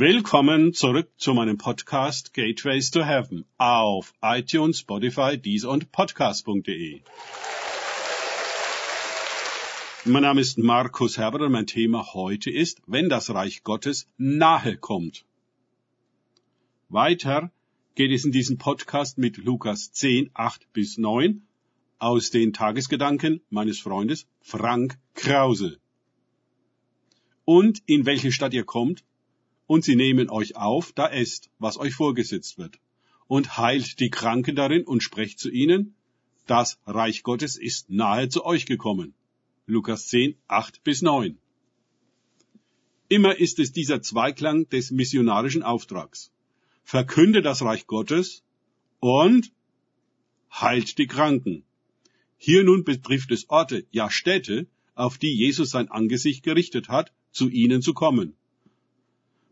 Willkommen zurück zu meinem Podcast Gateways to Heaven auf iTunes, Spotify, Deezer und Podcast.de. Mein Name ist Markus Herbert und mein Thema heute ist, wenn das Reich Gottes nahe kommt. Weiter geht es in diesem Podcast mit Lukas 10, 8 bis 9 aus den Tagesgedanken meines Freundes Frank Krause. Und in welche Stadt ihr kommt, und sie nehmen euch auf, da esst, was euch vorgesetzt wird, und heilt die Kranken darin und sprecht zu ihnen, das Reich Gottes ist nahe zu euch gekommen. Lukas 10, 8 bis 9. Immer ist es dieser Zweiklang des missionarischen Auftrags. Verkünde das Reich Gottes und heilt die Kranken. Hier nun betrifft es Orte, ja Städte, auf die Jesus sein Angesicht gerichtet hat, zu ihnen zu kommen.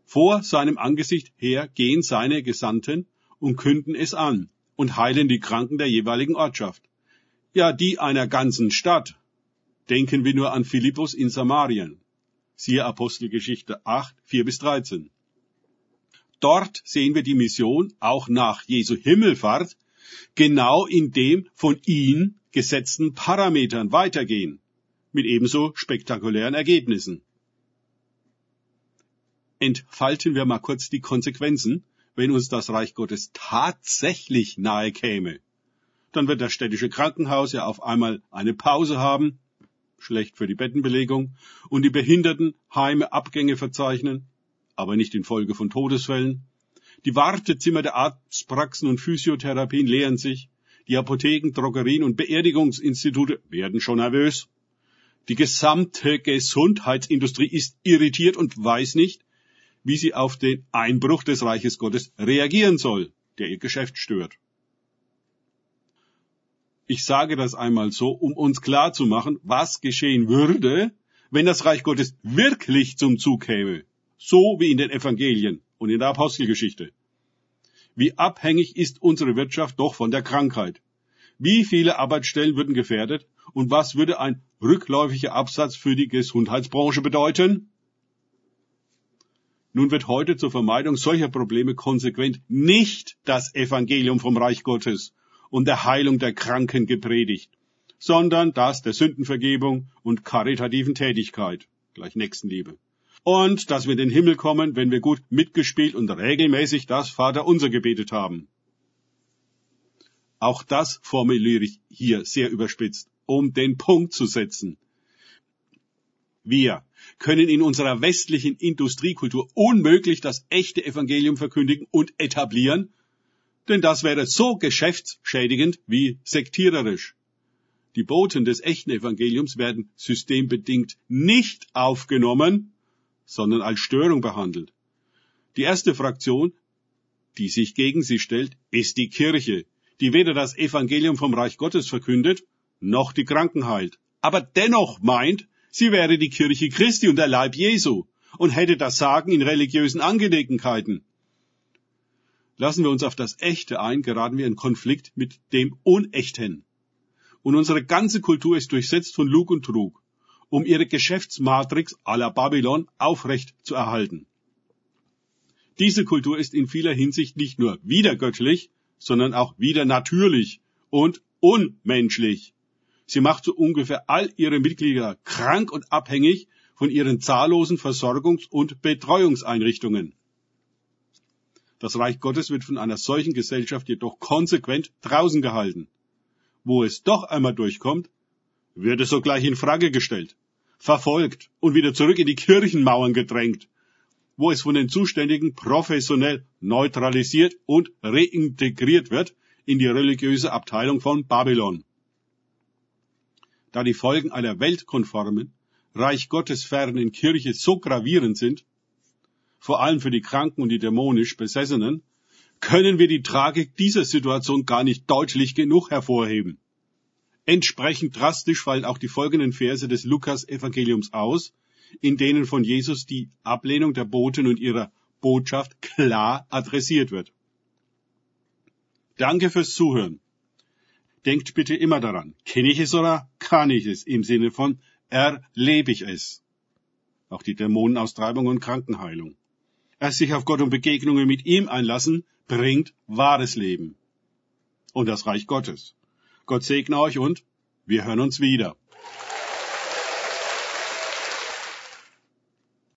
Vor seinem Angesicht her gehen seine Gesandten und künden es an und heilen die Kranken der jeweiligen Ortschaft. Ja, die einer ganzen Stadt. Denken wir nur an Philippus in Samarien. Siehe Apostelgeschichte 8, 4 bis 13. Dort sehen wir die Mission auch nach Jesu Himmelfahrt genau in dem von ihm gesetzten Parametern weitergehen, mit ebenso spektakulären Ergebnissen entfalten wir mal kurz die Konsequenzen, wenn uns das Reich Gottes tatsächlich nahe käme. Dann wird das städtische Krankenhaus ja auf einmal eine Pause haben, schlecht für die Bettenbelegung, und die Behindertenheime Abgänge verzeichnen, aber nicht infolge von Todesfällen. Die Wartezimmer der Arztpraxen und Physiotherapien leeren sich, die Apotheken, Drogerien und Beerdigungsinstitute werden schon nervös. Die gesamte Gesundheitsindustrie ist irritiert und weiß nicht, wie sie auf den Einbruch des Reiches Gottes reagieren soll, der ihr Geschäft stört. Ich sage das einmal so, um uns klar zu machen, was geschehen würde, wenn das Reich Gottes wirklich zum Zug käme, so wie in den Evangelien und in der Apostelgeschichte. Wie abhängig ist unsere Wirtschaft doch von der Krankheit? Wie viele Arbeitsstellen würden gefährdet und was würde ein rückläufiger Absatz für die Gesundheitsbranche bedeuten? Nun wird heute zur Vermeidung solcher Probleme konsequent nicht das Evangelium vom Reich Gottes und der Heilung der Kranken gepredigt, sondern das der Sündenvergebung und karitativen Tätigkeit, gleich Nächstenliebe. Und dass wir in den Himmel kommen, wenn wir gut mitgespielt und regelmäßig das Vater unser gebetet haben. Auch das formuliere ich hier sehr überspitzt, um den Punkt zu setzen. Wir können in unserer westlichen Industriekultur unmöglich das echte Evangelium verkündigen und etablieren, denn das wäre so geschäftsschädigend wie sektiererisch. Die Boten des echten Evangeliums werden systembedingt nicht aufgenommen, sondern als Störung behandelt. Die erste Fraktion, die sich gegen sie stellt, ist die Kirche, die weder das Evangelium vom Reich Gottes verkündet, noch die Kranken heilt, aber dennoch meint, Sie wäre die Kirche Christi und der Leib Jesu und hätte das Sagen in religiösen Angelegenheiten. Lassen wir uns auf das Echte ein, geraten wir in Konflikt mit dem Unechten. Und unsere ganze Kultur ist durchsetzt von Lug und Trug, um ihre Geschäftsmatrix à la Babylon aufrecht zu erhalten. Diese Kultur ist in vieler Hinsicht nicht nur wiedergöttlich, sondern auch wieder natürlich und unmenschlich. Sie macht so ungefähr all ihre Mitglieder krank und abhängig von ihren zahllosen Versorgungs- und Betreuungseinrichtungen. Das Reich Gottes wird von einer solchen Gesellschaft jedoch konsequent draußen gehalten. Wo es doch einmal durchkommt, wird es sogleich in Frage gestellt, verfolgt und wieder zurück in die Kirchenmauern gedrängt, wo es von den Zuständigen professionell neutralisiert und reintegriert wird in die religiöse Abteilung von Babylon da die Folgen einer weltkonformen, Reich Gottes fernen Kirche so gravierend sind, vor allem für die Kranken und die dämonisch Besessenen, können wir die Tragik dieser Situation gar nicht deutlich genug hervorheben. Entsprechend drastisch fallen auch die folgenden Verse des Lukas-Evangeliums aus, in denen von Jesus die Ablehnung der Boten und ihrer Botschaft klar adressiert wird. Danke fürs Zuhören denkt bitte immer daran, kenne ich es oder kann ich es im Sinne von erlebe ich es. Auch die Dämonenaustreibung und Krankenheilung. Erst sich auf Gott und Begegnungen mit ihm einlassen, bringt wahres Leben. Und das Reich Gottes. Gott segne euch und wir hören uns wieder.